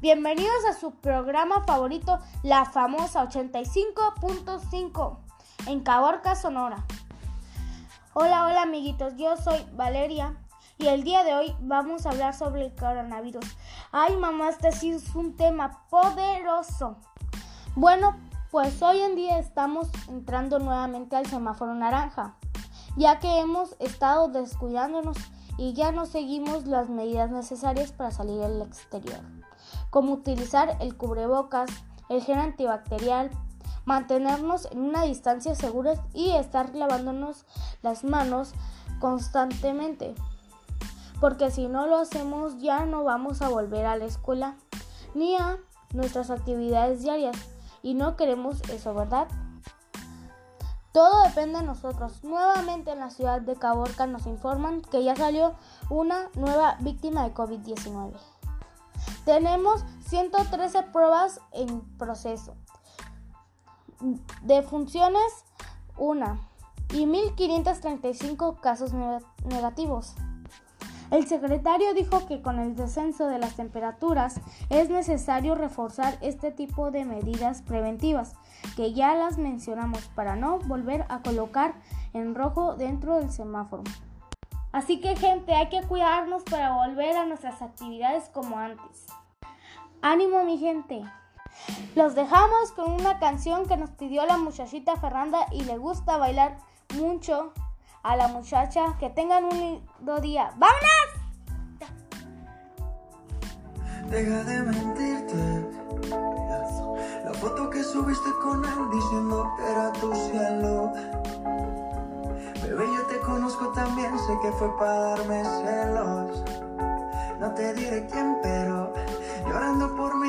Bienvenidos a su programa favorito, la famosa 85.5 en Caborca, Sonora. Hola, hola amiguitos, yo soy Valeria y el día de hoy vamos a hablar sobre el coronavirus. Ay, mamá, este sí es un tema poderoso. Bueno, pues hoy en día estamos entrando nuevamente al semáforo naranja, ya que hemos estado descuidándonos y ya no seguimos las medidas necesarias para salir al exterior, como utilizar el cubrebocas, el gel antibacterial, mantenernos en una distancia segura y estar lavándonos las manos constantemente. Porque si no lo hacemos ya no vamos a volver a la escuela ni a nuestras actividades diarias y no queremos eso, ¿verdad? Todo depende de nosotros. Nuevamente en la ciudad de Caborca nos informan que ya salió una nueva víctima de COVID-19. Tenemos 113 pruebas en proceso. De funciones, una. Y 1.535 casos negativos. El secretario dijo que con el descenso de las temperaturas es necesario reforzar este tipo de medidas preventivas, que ya las mencionamos para no volver a colocar en rojo dentro del semáforo. Así que gente, hay que cuidarnos para volver a nuestras actividades como antes. Ánimo mi gente. Los dejamos con una canción que nos pidió la muchachita Fernanda y le gusta bailar mucho a la muchacha. Que tengan un lindo día. ¡Vámonos! Deja de mentirte. La foto que subiste con él diciendo cielo. Que fue para darme celos. No te diré quién, pero llorando por mí